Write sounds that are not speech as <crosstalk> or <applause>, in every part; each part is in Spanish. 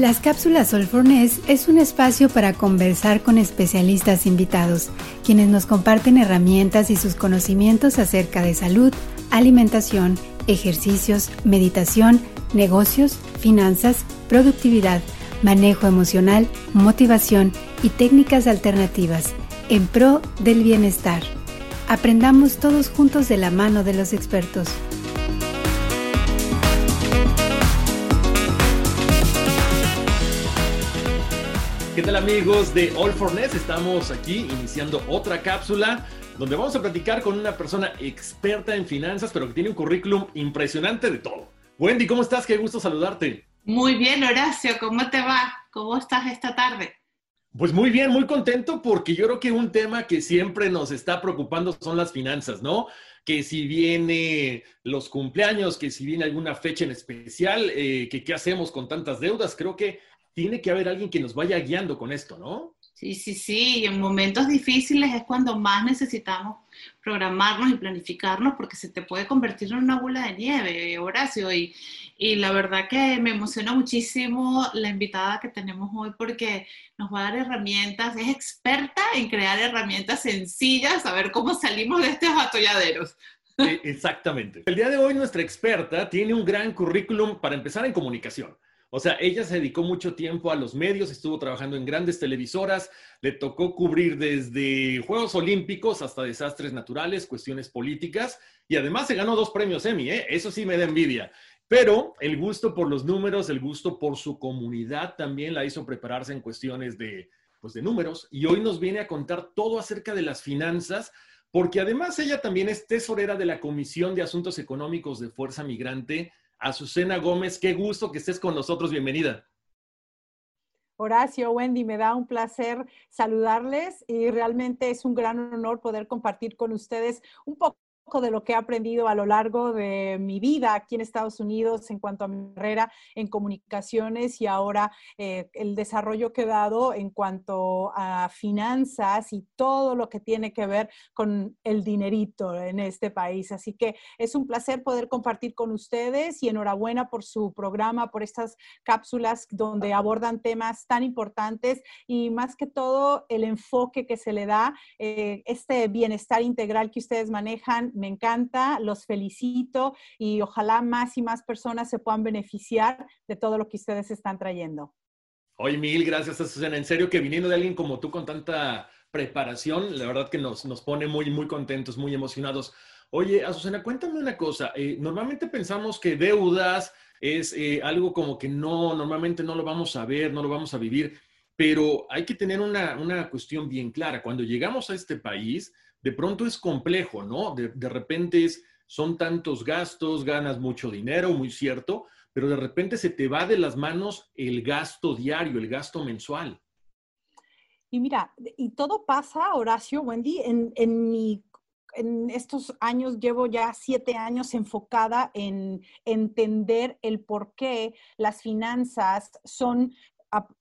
Las cápsulas Solfornes es un espacio para conversar con especialistas invitados, quienes nos comparten herramientas y sus conocimientos acerca de salud, alimentación, ejercicios, meditación, negocios, finanzas, productividad, manejo emocional, motivación y técnicas alternativas en pro del bienestar. Aprendamos todos juntos de la mano de los expertos. ¿Qué tal amigos de All for Ness? Estamos aquí iniciando otra cápsula donde vamos a platicar con una persona experta en finanzas, pero que tiene un currículum impresionante de todo. Wendy, ¿cómo estás? Qué gusto saludarte. Muy bien, Horacio, ¿cómo te va? ¿Cómo estás esta tarde? Pues muy bien, muy contento porque yo creo que un tema que siempre nos está preocupando son las finanzas, ¿no? Que si viene los cumpleaños, que si viene alguna fecha en especial, eh, que qué hacemos con tantas deudas, creo que tiene que haber alguien que nos vaya guiando con esto, ¿no? Sí, sí, sí. en momentos difíciles es cuando más necesitamos programarnos y planificarnos porque se te puede convertir en una bola de nieve, Horacio. Y, y la verdad que me emociona muchísimo la invitada que tenemos hoy porque nos va a dar herramientas, es experta en crear herramientas sencillas, a ver cómo salimos de estos atolladeros. Exactamente. El día de hoy nuestra experta tiene un gran currículum para empezar en comunicación. O sea, ella se dedicó mucho tiempo a los medios, estuvo trabajando en grandes televisoras, le tocó cubrir desde Juegos Olímpicos hasta desastres naturales, cuestiones políticas y además se ganó dos premios Emmy, ¿eh? eso sí me da envidia. Pero el gusto por los números, el gusto por su comunidad también la hizo prepararse en cuestiones de, pues, de números y hoy nos viene a contar todo acerca de las finanzas porque además ella también es tesorera de la Comisión de Asuntos Económicos de Fuerza Migrante Azucena Gómez, qué gusto que estés con nosotros, bienvenida. Horacio, Wendy, me da un placer saludarles y realmente es un gran honor poder compartir con ustedes un poco de lo que he aprendido a lo largo de mi vida aquí en Estados Unidos en cuanto a mi carrera en comunicaciones y ahora eh, el desarrollo que he dado en cuanto a finanzas y todo lo que tiene que ver con el dinerito en este país. Así que es un placer poder compartir con ustedes y enhorabuena por su programa, por estas cápsulas donde abordan temas tan importantes y más que todo el enfoque que se le da, eh, este bienestar integral que ustedes manejan me encanta, los felicito y ojalá más y más personas se puedan beneficiar de todo lo que ustedes están trayendo. Hoy mil gracias, Susana. En serio que viniendo de alguien como tú con tanta preparación, la verdad que nos, nos pone muy, muy contentos, muy emocionados. Oye, Azucena, cuéntame una cosa. Eh, normalmente pensamos que deudas es eh, algo como que no, normalmente no lo vamos a ver, no lo vamos a vivir, pero hay que tener una, una cuestión bien clara. Cuando llegamos a este país, de pronto es complejo, ¿no? De, repente es, son tantos gastos, ganas mucho dinero, muy cierto, pero de repente se te va de las manos el gasto diario, el gasto mensual. Y mira, y todo pasa, Horacio, Wendy, en, estos años llevo ya siete años enfocada en entender el por qué las finanzas son,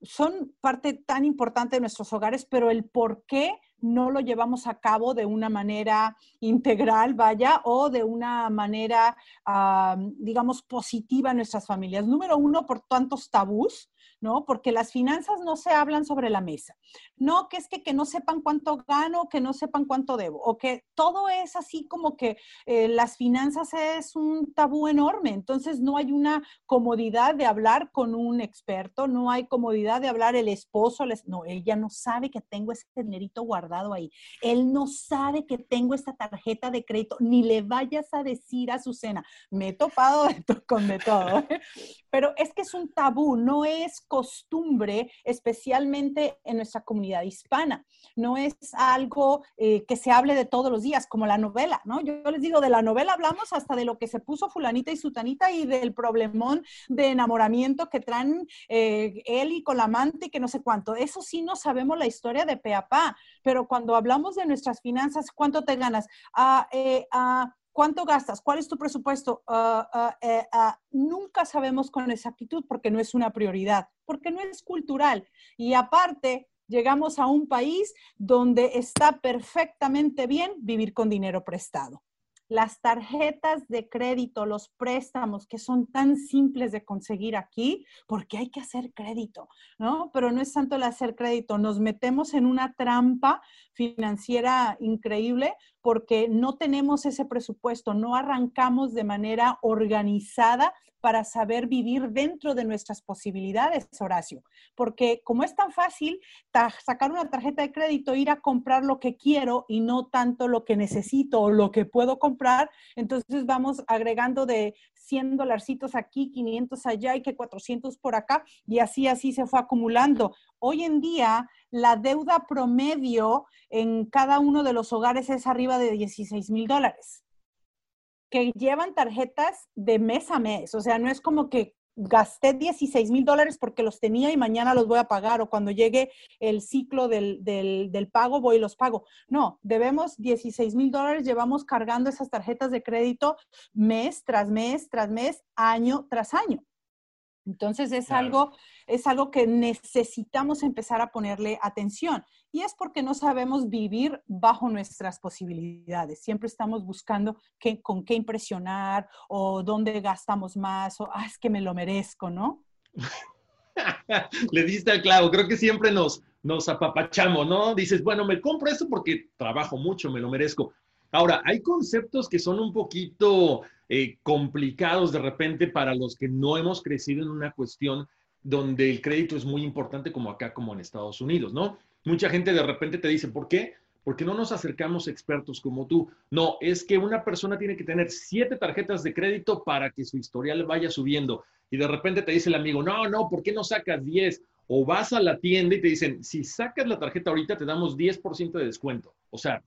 son parte tan importante de nuestros hogares, pero el por qué no lo llevamos a cabo de una manera integral, vaya, o de una manera, ah, digamos, positiva en nuestras familias. Número uno, por tantos tabús. ¿No? Porque las finanzas no se hablan sobre la mesa. No que es que, que no sepan cuánto gano, que no sepan cuánto debo, o que todo es así como que eh, las finanzas es un tabú enorme. Entonces no hay una comodidad de hablar con un experto, no hay comodidad de hablar el esposo, no, ella no sabe que tengo ese dinerito guardado ahí. Él no sabe que tengo esta tarjeta de crédito, ni le vayas a decir a su cena. Me he topado con de todo, <laughs> pero es que es un tabú, no es costumbre, especialmente en nuestra comunidad hispana. No es algo eh, que se hable de todos los días, como la novela, ¿no? Yo, les digo, de la novela hablamos hasta de lo que se puso fulanita y sutanita y del problemón de enamoramiento que traen eh, él y con la amante y que no sé cuánto. Eso sí no sabemos la historia de Peapá, pero cuando hablamos de nuestras finanzas, ¿cuánto te ganas? Ah, eh, ah, ¿Cuánto gastas? ¿Cuál es tu presupuesto? Ah, ah, eh, ah, nunca sabemos con exactitud porque no es una prioridad, porque no es cultural. Y aparte, llegamos a un país donde está perfectamente bien vivir con dinero prestado las tarjetas de crédito, los préstamos que son tan simples de conseguir aquí, porque hay que hacer crédito, ¿no? Pero no es tanto el hacer crédito, nos metemos en una trampa financiera increíble porque no tenemos ese presupuesto, no arrancamos de manera organizada para saber vivir dentro de nuestras posibilidades, Horacio. Porque como es tan fácil sacar una tarjeta de crédito, ir a comprar lo que quiero y no tanto lo que necesito o lo que puedo comprar, entonces vamos agregando de 100 dolarcitos aquí, 500 allá y que 400 por acá y así, así se fue acumulando. Hoy en día, la deuda promedio en cada uno de los hogares es arriba de 16 mil dólares que llevan tarjetas de mes a mes. O sea, no es como que gasté 16 mil dólares porque los tenía y mañana los voy a pagar o cuando llegue el ciclo del, del, pago voy y los pago. No, debemos 16 mil dólares, llevamos cargando esas tarjetas de crédito mes tras mes, tras mes, año tras año. Entonces es, algo, es algo que necesitamos empezar a ponerle atención y es porque no sabemos vivir bajo nuestras posibilidades. Siempre estamos buscando qué, con qué impresionar o dónde gastamos más o ah, es que me lo merezco, ¿no? <laughs> Le diste al clavo, creo que siempre nos, nos apapachamos, ¿no? Dices, bueno, me compro esto porque trabajo mucho, me lo merezco. Ahora, hay conceptos que son un poquito eh, complicados de repente para los que no hemos crecido en una cuestión donde el crédito es muy importante como acá, como en Estados Unidos, ¿no? Mucha gente de repente te dice, ¿por qué? Porque no nos acercamos expertos como tú. No, es que una persona tiene que tener siete tarjetas de crédito para que su historial vaya subiendo. Y de repente te dice el amigo, no, no, ¿por qué no sacas 10? O vas a la tienda y te dicen, si sacas la tarjeta ahorita te damos 10% de descuento. O sea,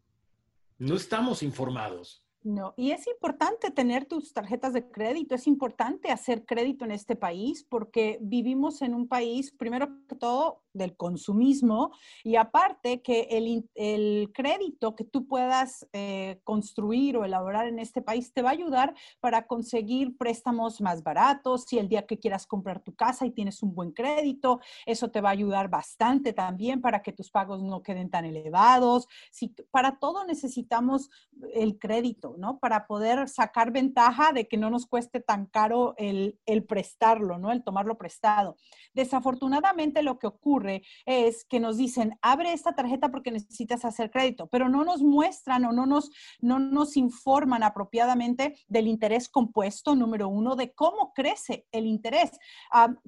no estamos informados. No, y es importante tener tus tarjetas de crédito, es importante hacer crédito en este país porque vivimos en un país, primero que todo, del consumismo y aparte que el, crédito que tú puedas eh, construir o elaborar en este país te va a ayudar para conseguir préstamos más baratos. Si el día que quieras comprar tu casa y tienes un buen crédito, eso te va a ayudar bastante también para que tus pagos no queden tan elevados. Si, para todo necesitamos el crédito. ¿No? Para poder sacar ventaja de que no nos cueste tan caro el, el prestarlo, ¿no? El tomarlo prestado. Desafortunadamente lo que ocurre es que nos dicen, abre esta tarjeta porque necesitas hacer crédito, pero no nos muestran o no nos, no nos informan apropiadamente del interés compuesto, número uno, de cómo crece el interés.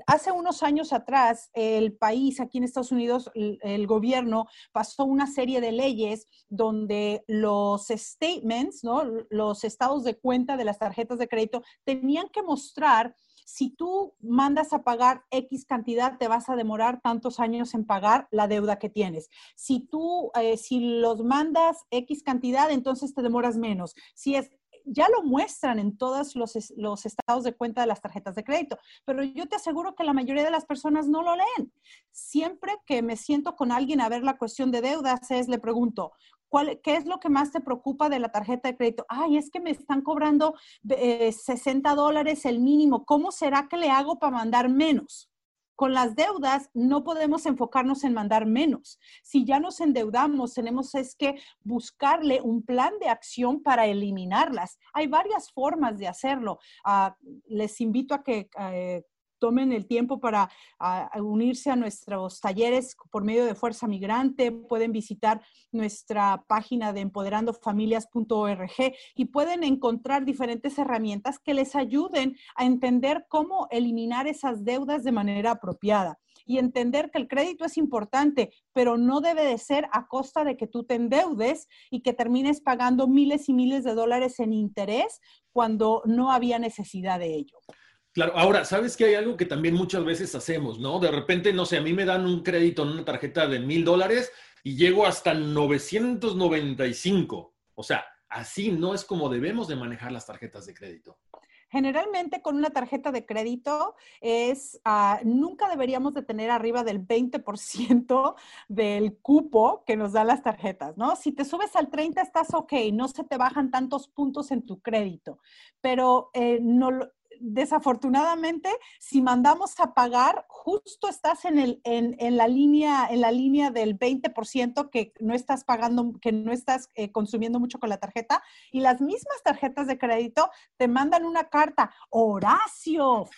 Hace unos años atrás, el país, aquí en Estados Unidos, el gobierno pasó una serie de leyes donde los statements, ¿no? Los estados de cuenta de las tarjetas de crédito tenían que mostrar si tú mandas a pagar X cantidad, te vas a demorar tantos años en pagar la deuda que tienes. Si tú, eh, si los mandas X cantidad, entonces te demoras menos. Si es, ya lo muestran en todos los, estados de cuenta de las tarjetas de crédito, pero yo te aseguro que la mayoría de las personas no lo leen. Siempre que me siento con alguien a ver la cuestión de deudas, es le pregunto, ¿Qué es lo que más te preocupa de la tarjeta de crédito? Ay, es que me están cobrando 60 eh, dólares el mínimo. ¿Cómo será que le hago para mandar menos? Con las deudas no podemos enfocarnos en mandar menos. Si ya nos endeudamos, tenemos es que buscarle un plan de acción para eliminarlas. Hay varias formas de hacerlo. Ah, les invito a que eh, tomen el tiempo para unirse a nuestros talleres por medio de Fuerza Migrante. Pueden visitar nuestra página de empoderandofamilias.org y pueden encontrar diferentes herramientas que les ayuden a entender cómo eliminar esas deudas de manera apropiada y entender que el crédito es importante, pero no debe de ser a costa de que tú te endeudes y que termines pagando miles y miles de dólares en interés cuando no había necesidad de ello. Claro, ahora, ¿sabes que hay algo que también muchas veces hacemos, no? De repente, no sé, a mí me dan un crédito en una tarjeta de mil dólares y llego hasta 995. O sea, así no es como debemos de manejar las tarjetas de crédito. Generalmente con una tarjeta de crédito es, ah, nunca deberíamos de tener arriba del 20% del cupo que nos dan las tarjetas, ¿no? Si te subes al 30 estás ok, no se te bajan tantos puntos en tu crédito, pero eh, no, desafortunadamente, si mandamos a pagar, justo estás en, el, en, la, línea, en la línea del 20% que no estás pagando, que no estás eh, consumiendo mucho con la tarjeta. Y las mismas tarjetas de crédito te mandan una carta, Horacio,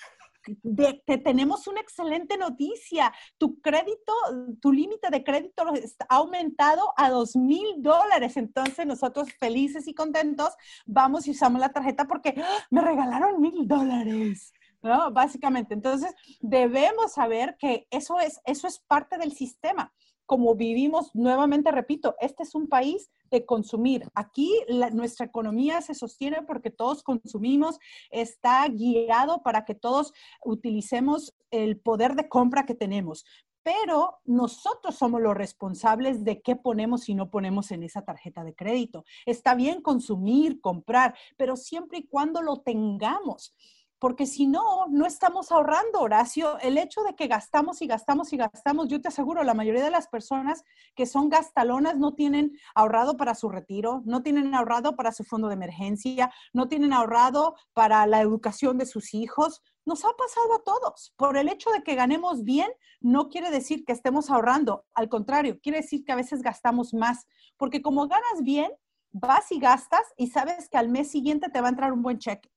te tenemos una excelente noticia. Tu crédito, tu límite de crédito ha aumentado a dos mil dólares. Entonces nosotros felices y contentos vamos y usamos la tarjeta porque ¡ah! me regalaron mil dólares. ¿no? Básicamente. Entonces debemos saber que eso es, eso es parte del sistema como vivimos, nuevamente repito, este es un país de consumir. Aquí nuestra economía se sostiene porque todos consumimos, está guiado para que todos utilicemos el poder de compra que tenemos. Pero nosotros somos los responsables de qué ponemos y no ponemos en esa tarjeta de crédito. Está bien consumir, comprar, pero siempre y cuando lo tengamos porque si no, no estamos ahorrando, Horacio. El hecho de que gastamos y gastamos y gastamos, yo te aseguro, la mayoría de las personas que son gastalonas no tienen ahorrado para su retiro, no tienen ahorrado para su fondo de emergencia, no tienen ahorrado para la educación de sus hijos. Nos ha pasado a todos. Por el hecho de que ganemos bien, no quiere decir que estemos ahorrando. Al contrario, quiere decir que a veces gastamos más, porque como ganas bien, vas y gastas y sabes que al mes siguiente te va a entrar un buen cheque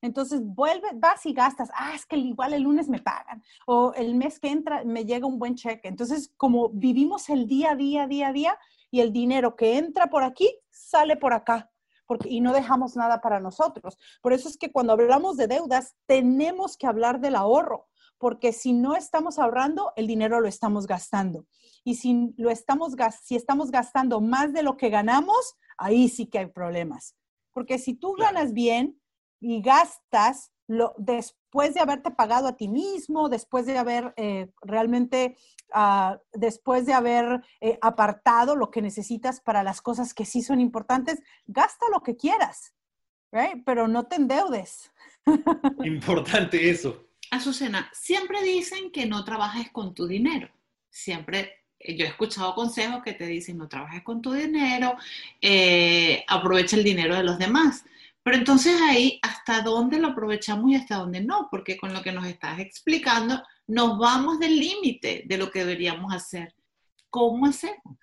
entonces, vuelve, vas y gastas. Ah, es que igual el lunes me pagan. O el mes que entra me llega un buen cheque. Entonces, como vivimos el día a día, día a día, y el dinero que entra por aquí sale por acá. Porque, y no dejamos nada para nosotros. Por eso es que cuando hablamos de deudas, tenemos que hablar del ahorro. Porque si no estamos ahorrando, el dinero lo estamos gastando. Y si, lo estamos, si estamos gastando más de lo que ganamos, ahí sí que hay problemas. Porque si tú ganas bien, y gastas lo, después de haberte pagado a ti mismo, después de haber eh, realmente, ah, después de haber eh, apartado lo que necesitas para las cosas que sí son importantes, gasta lo que quieras, pero no te endeudes. <laughs> Importante eso. Azucena, siempre dicen que no trabajes con tu dinero. Siempre yo he escuchado consejos que te dicen no trabajes con tu dinero, eh, aprovecha el dinero de los demás. Pero entonces ahí, ¿hasta dónde lo aprovechamos y hasta dónde no? Porque con lo que nos estás explicando, nos vamos del límite de lo que deberíamos hacer. ¿Cómo hacemos?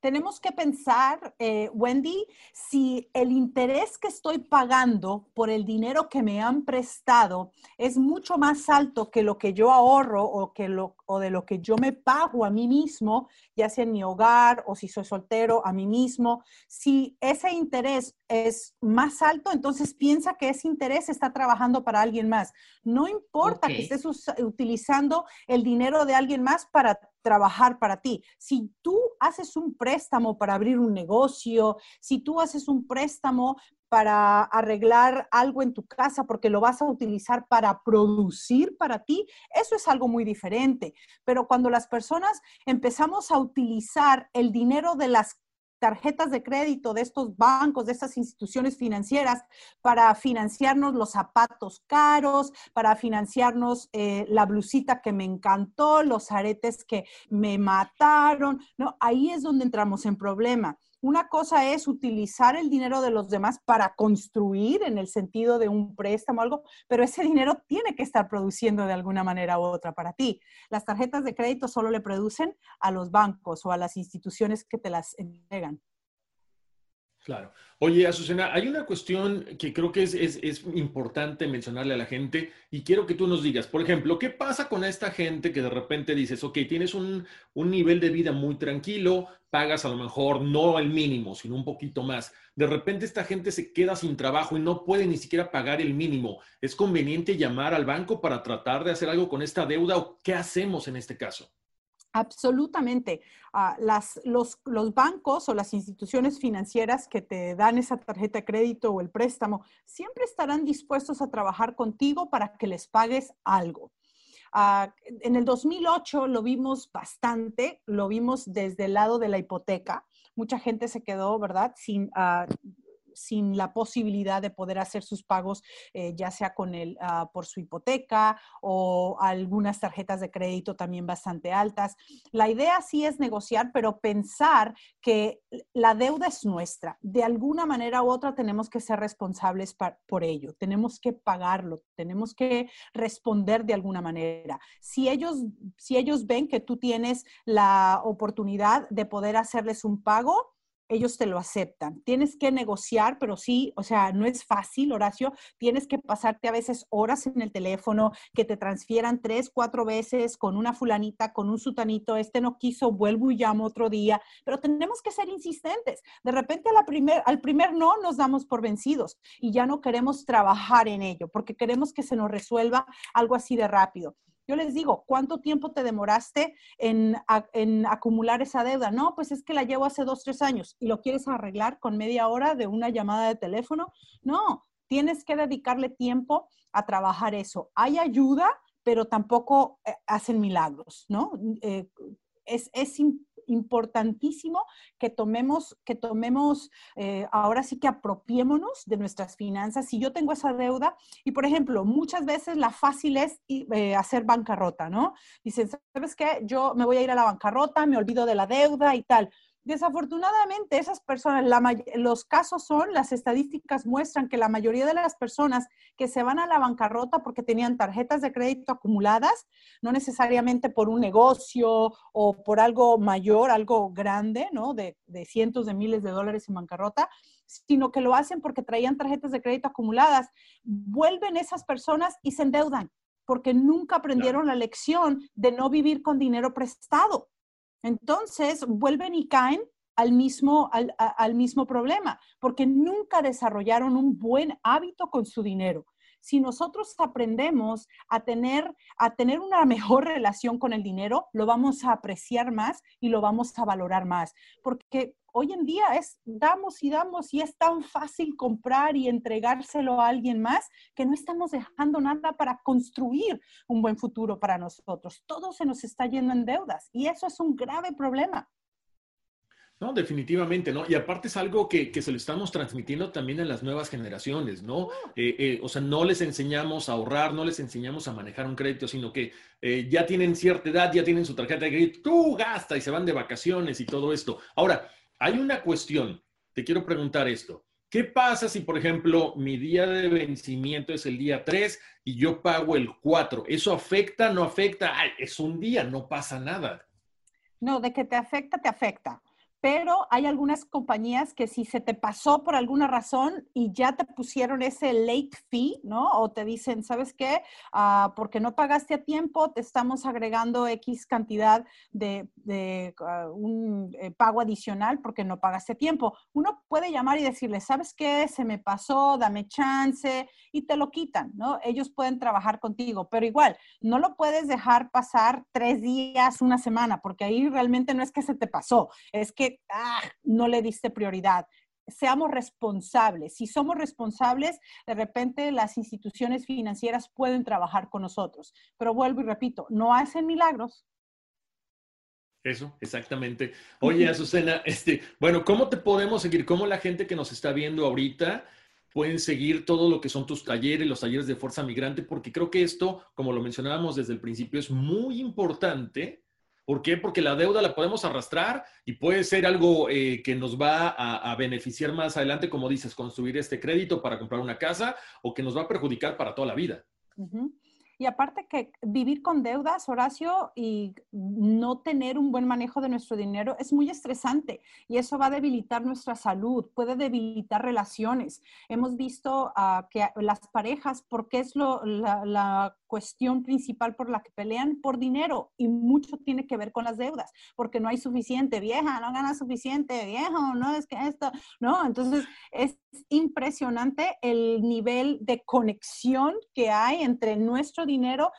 Tenemos que pensar, eh, Wendy, si el interés que estoy pagando por el dinero que me han prestado es mucho más alto que lo que yo ahorro o, que lo, o de lo que yo me pago a mí mismo, ya sea en mi hogar o si soy soltero a mí mismo. Si ese interés es más alto, entonces piensa que ese interés está trabajando para alguien más. No importa que estés utilizando el dinero de alguien más para trabajar para ti. Si tú haces un préstamo para abrir un negocio, si tú haces un préstamo para arreglar algo en tu casa porque lo vas a utilizar para producir para ti, eso es algo muy diferente. Pero cuando las personas empezamos a utilizar el dinero de las tarjetas de crédito de estos bancos, de estas instituciones financieras, para financiarnos los zapatos caros, para financiarnos eh, la blusita que me encantó, los aretes que me mataron. No, ahí es donde entramos en problema. Una cosa es utilizar el dinero de los demás para construir en el sentido de un préstamo o algo, pero ese dinero tiene que estar produciendo de alguna manera u otra para ti. Las tarjetas de crédito solo le producen a los bancos o a las instituciones que te las entregan. Claro. Oye, Azucena, hay una cuestión que creo que es, importante mencionarle a la gente y quiero que tú nos digas, por ejemplo, ¿qué pasa con esta gente que de repente dices, ok, tienes un, un nivel de vida muy tranquilo, pagas a lo mejor no el mínimo, sino un poquito más. De repente esta gente se queda sin trabajo y no puede ni siquiera pagar el mínimo. ¿Es conveniente llamar al banco para tratar de hacer algo con esta deuda o qué hacemos en este caso? Absolutamente. Ah, las, los, los, bancos o las instituciones financieras que te dan esa tarjeta de crédito o el préstamo siempre estarán dispuestos a trabajar contigo para que les pagues algo. Ah, en el 2008 lo vimos bastante, lo vimos desde el lado de la hipoteca. Mucha gente se quedó, ¿verdad? Sin, uh, sin la posibilidad de poder hacer sus pagos, eh, ya sea con el, ah, por su hipoteca o algunas tarjetas de crédito también bastante altas. La idea sí es negociar, pero pensar que la deuda es nuestra. De alguna manera u otra tenemos que ser responsables por ello. Tenemos que pagarlo, tenemos que responder de alguna manera. Si ellos, si ellos ven que tú tienes la oportunidad de poder hacerles un pago, ellos te lo aceptan. Tienes que negociar, pero sí, o sea, no es fácil, Horacio. Tienes que pasarte a veces horas en el teléfono, que te transfieran tres, cuatro veces con una fulanita, con un sutanito, este no quiso, vuelvo y llamo otro día, pero tenemos que ser insistentes. De repente la primer, al primer no nos damos por vencidos y ya no queremos trabajar en ello porque queremos que se nos resuelva algo así de rápido. Yo les digo, ¿cuánto tiempo te demoraste en, acumular esa deuda? No, pues es que la llevo hace dos, tres años y lo quieres arreglar con media hora de una llamada de teléfono. No, tienes que dedicarle tiempo a trabajar eso. Hay ayuda, pero tampoco eh, hacen milagros, ¿no? Eh, es, es, importantísimo que tomemos, que tomemos, eh, ahora sí que apropiémonos de nuestras finanzas. Si yo tengo esa deuda, y por ejemplo, muchas veces la fácil es eh, hacer bancarrota, ¿no? Dicen, ¿sabes qué? Yo me voy a ir a la bancarrota, me olvido de la deuda y tal. Desafortunadamente, esas personas, los casos son, las estadísticas muestran que la mayoría de las personas que se van a la bancarrota porque tenían tarjetas de crédito acumuladas, no necesariamente por un negocio o por algo mayor, algo grande, ¿no? De, de cientos de miles de dólares en bancarrota, sino que lo hacen porque traían tarjetas de crédito acumuladas, vuelven esas personas y se endeudan porque nunca aprendieron la lección de no vivir con dinero prestado. Entonces, vuelven y caen al mismo, al, mismo problema, porque nunca desarrollaron un buen hábito con su dinero. Si nosotros aprendemos a tener, a tener una mejor relación con el dinero, lo vamos a apreciar más y lo vamos a valorar más, porque hoy en día es damos y damos y es tan fácil comprar y entregárselo a alguien más que no estamos dejando nada para construir un buen futuro para nosotros. Todo se nos está yendo en deudas y eso es un grave problema. No, definitivamente, ¿no? Y aparte es algo que, se lo estamos transmitiendo también a las nuevas generaciones, ¿no? Eh, eh, o sea, no les enseñamos a ahorrar, no les enseñamos a manejar un crédito, sino que eh, ya tienen cierta edad, ya tienen su tarjeta de crédito, tú gasta y se van de vacaciones y todo esto. Ahora, hay una cuestión, te quiero preguntar esto. ¿Qué pasa si, por ejemplo, mi día de vencimiento es el día 3 y yo pago el 4? ¿Eso afecta? ¿No afecta? es un día, no pasa nada. No, de que te afecta, te afecta pero hay algunas compañías que si se te pasó por alguna razón y ya te pusieron ese late fee, ¿no? O te dicen, ¿sabes qué? Ah, porque no pagaste a tiempo, te estamos agregando X cantidad de, ah, un eh, pago adicional porque no pagaste a tiempo. Uno puede llamar y decirle, ¿sabes qué? Se me pasó, dame chance y te lo quitan, ¿no? Ellos pueden trabajar contigo, pero igual, no lo puedes dejar pasar tres días, una semana, porque ahí realmente no es que se te pasó, es que ah, no le diste prioridad. Seamos responsables. Si somos responsables, de repente las instituciones financieras pueden trabajar con nosotros. Pero vuelvo y repito, no hacen milagros, eso, exactamente. Oye, <laughs> Azucena, este, bueno, ¿cómo te podemos seguir? ¿Cómo la gente que nos está viendo ahorita pueden seguir todo lo que son tus talleres, los talleres de Fuerza Migrante? Porque creo que esto, como lo mencionábamos desde el principio, es muy importante ¿Por qué? Porque la deuda la podemos arrastrar y puede ser algo eh, que nos va a, beneficiar más adelante, como dices, construir este crédito para comprar una casa o que nos va a perjudicar para toda la vida. Y aparte que vivir con deudas, Horacio, y no tener un buen manejo de nuestro dinero es muy estresante y eso va a debilitar nuestra salud, puede debilitar relaciones. Hemos visto uh, que las parejas, porque es lo, la, la cuestión principal por la que pelean por dinero y mucho tiene que ver con las deudas, porque no hay suficiente, vieja, no gana suficiente, viejo, no es que esto, no, entonces es impresionante el nivel de conexión que hay entre nuestro dinero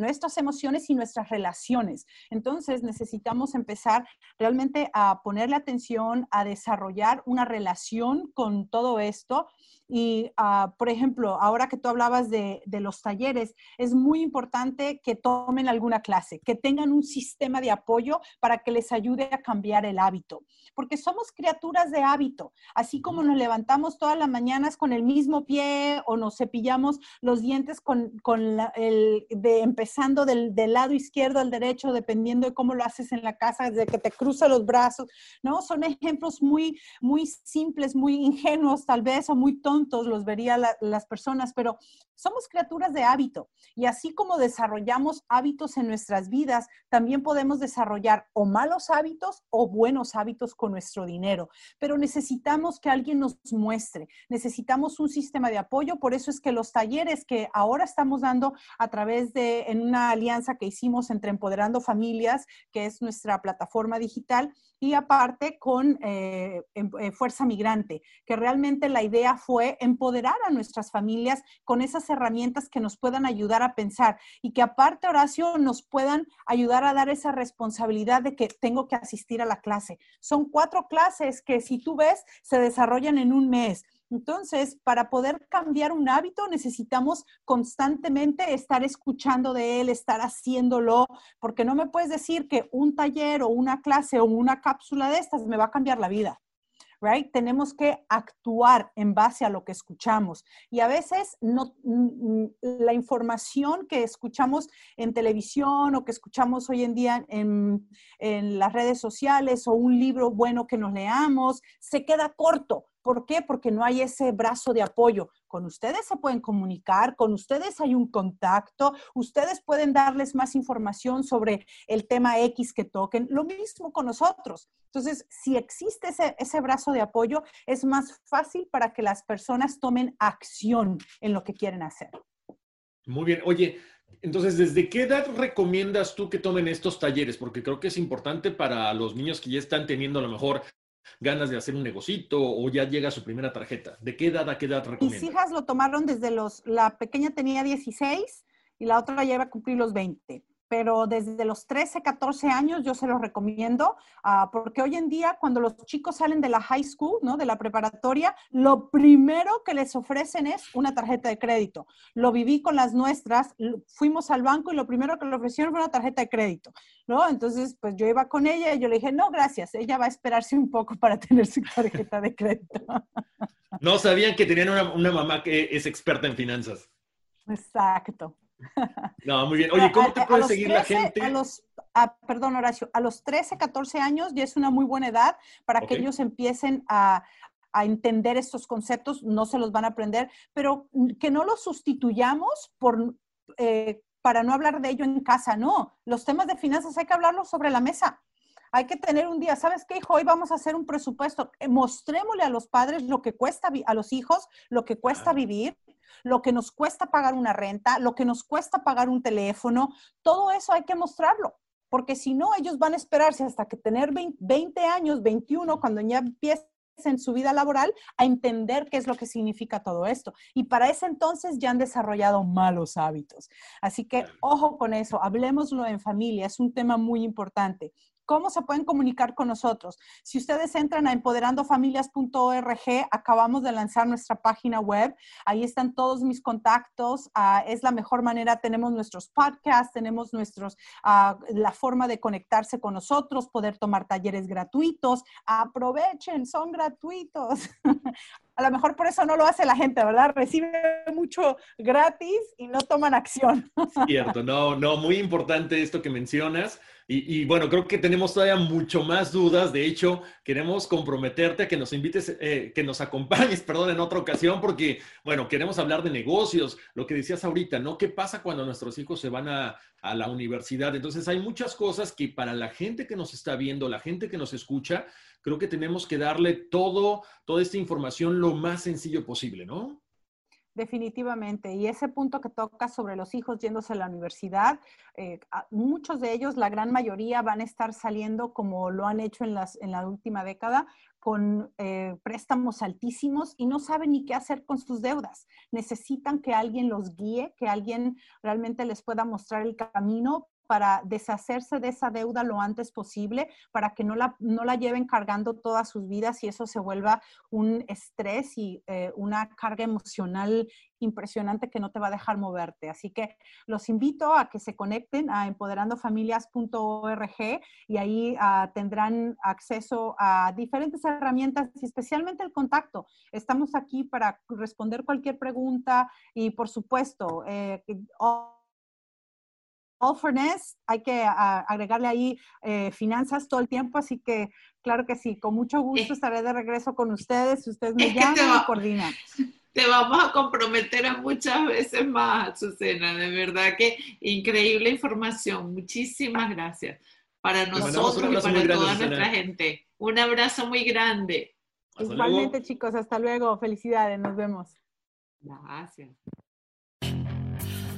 nuestras emociones y nuestras relaciones. Entonces necesitamos empezar realmente a ponerle atención, a desarrollar una relación con todo esto. Y, uh, por ejemplo, ahora que tú hablabas de, de, los talleres, es muy importante que tomen alguna clase, que tengan un sistema de apoyo para que les ayude a cambiar el hábito, porque somos criaturas de hábito, así como nos levantamos todas las mañanas con el mismo pie o nos cepillamos los dientes con, con la, el, de empezando del, del, lado izquierdo al derecho, dependiendo de cómo lo haces en la casa, desde que te cruza los brazos, ¿no? Son ejemplos muy, muy simples, muy ingenuos tal vez, o muy tontos los vería las personas, pero somos criaturas de hábito y así como desarrollamos hábitos en nuestras vidas, también podemos desarrollar o malos hábitos o buenos hábitos con nuestro dinero, pero necesitamos que alguien nos muestre, necesitamos un sistema de apoyo, por eso es que los talleres que ahora estamos dando a través de, en una alianza que hicimos entre Empoderando Familias, que es nuestra plataforma digital, y aparte con eh, em, eh, Fuerza Migrante, que realmente la idea fue empoderar a nuestras familias con esas herramientas que nos puedan ayudar a pensar y que aparte, Horacio, nos puedan ayudar a dar esa responsabilidad de que tengo que asistir a la clase. Son cuatro clases que si tú ves, se desarrollan en un mes. Entonces, para poder cambiar un hábito necesitamos constantemente estar escuchando de él, estar haciéndolo, porque no me puedes decir que un taller o una clase o una cápsula de estas me va a cambiar la vida right? Tenemos que actuar en base a lo que escuchamos. Y a veces no, la información que escuchamos en televisión o que escuchamos hoy en día en, en las redes sociales o un libro bueno que nos leamos, se queda corto. ¿Por qué? Porque no hay ese brazo de apoyo. Con ustedes se pueden comunicar, con ustedes hay un contacto, ustedes pueden darles más información sobre el tema X que toquen. Lo mismo con nosotros. Entonces, si existe ese, ese brazo de apoyo, es más fácil para que las personas tomen acción en lo que quieren hacer. Muy bien. Oye, entonces, ¿desde qué edad recomiendas tú que tomen estos talleres? Porque creo que es importante para los niños que ya están teniendo a lo mejor ganas de hacer un negocito o ya llega su primera tarjeta? ¿De qué edad a qué edad recomiendas? Mis hijas lo tomaron desde los, la pequeña tenía 16 y la otra ya iba a cumplir los 20 pero desde los 13, 14 años yo se los recomiendo, uh, porque hoy en día cuando los chicos salen de la high school, ¿no? de la preparatoria, lo primero que les ofrecen es una tarjeta de crédito. Lo viví con las nuestras, fuimos al banco y lo primero que le ofrecieron fue una tarjeta de crédito, ¿no? Entonces, pues yo iba con ella y yo le dije, no, gracias, ella va a esperarse un poco para tener su tarjeta de crédito. <laughs> No sabían que tenían una, una mamá que es experta en finanzas. Exacto. <laughs> No, muy bien. Oye, ¿cómo te puede seguir la gente? A los, perdón, Horacio, a los 13, 14 años ya es una muy buena edad para que ellos empiecen a, a entender estos conceptos, no se los van a aprender, pero que no los sustituyamos por, eh, para no hablar de ello en casa, no. Los temas de finanzas hay que hablarlos sobre la mesa. Hay que tener un día, ¿sabes qué, hijo? Hoy vamos a hacer un presupuesto. Eh, mostrémosle a los padres lo que cuesta, a los hijos, lo que cuesta vivir, lo que nos cuesta pagar una renta, lo que nos cuesta pagar un teléfono, todo eso hay que mostrarlo, porque si no, ellos van a esperarse hasta que tener 20 años, 21, cuando ya empiecen en su vida laboral a entender qué es lo que significa todo esto. Y para ese entonces ya han desarrollado malos hábitos. Así que ojo con eso, hablemoslo en familia, es un tema muy importante. ¿Cómo se pueden comunicar con nosotros? Si ustedes entran a empoderandofamilias.org, acabamos de lanzar nuestra página web. Ahí están todos mis contactos. Uh, es la mejor manera. Tenemos nuestros podcasts, tenemos nuestros, uh, la forma de conectarse con nosotros, poder tomar talleres gratuitos. Aprovechen, son gratuitos. <laughs> a lo mejor por eso no lo hace la gente, ¿verdad? Recibe mucho gratis y no toman acción. <laughs> Cierto, no, no, muy importante esto que mencionas. Y, bueno, creo que tenemos todavía mucho más dudas. De hecho, queremos comprometerte a que nos invites, eh, que nos acompañes, <laughs> perdón, en otra ocasión, porque, bueno, queremos hablar de negocios, lo que decías ahorita, ¿no? ¿Qué pasa cuando nuestros hijos se van a, a la universidad? Entonces, hay muchas cosas que para la gente que nos está viendo, la gente que nos escucha, creo que tenemos que darle todo, toda esta información lo más sencillo posible, ¿no? Definitivamente. Y ese punto que toca sobre los hijos yéndose a la universidad, eh, muchos de ellos, la gran mayoría, van a estar saliendo como lo han hecho en, las, la última década, con eh, préstamos altísimos y no saben ni qué hacer con sus deudas. Necesitan que alguien los guíe, que alguien realmente les pueda mostrar el camino para deshacerse de esa deuda lo antes posible, para que no la, no la lleven cargando todas sus vidas y eso se vuelva un estrés y eh, una carga emocional impresionante que no te va a dejar moverte. Así que los invito a que se conecten a empoderandofamilias.org y ahí ah, tendrán acceso a diferentes herramientas y especialmente el contacto. Estamos aquí para responder cualquier pregunta y por supuesto, eh, for Ness, hay que agregarle ahí eh, finanzas todo el tiempo, así que claro que sí, con mucho gusto estaré de regreso con ustedes, si ustedes me llaman y coordinan. <laughs> Te vamos a comprometer a muchas veces más, Susana, de verdad que increíble información, muchísimas gracias para nosotros y para toda nuestra gente. Un abrazo muy grande. Igualmente chicos, hasta luego, felicidades, nos vemos. Gracias.